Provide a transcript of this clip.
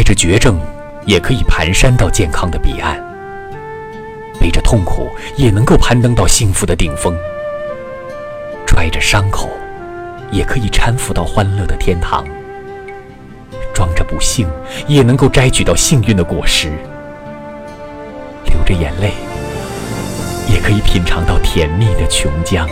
带着绝症，也可以蹒跚到健康的彼岸；背着痛苦，也能够攀登到幸福的顶峰；揣着伤口，也可以搀扶到欢乐的天堂；装着不幸，也能够摘取到幸运的果实；流着眼泪，也可以品尝到甜蜜的琼浆。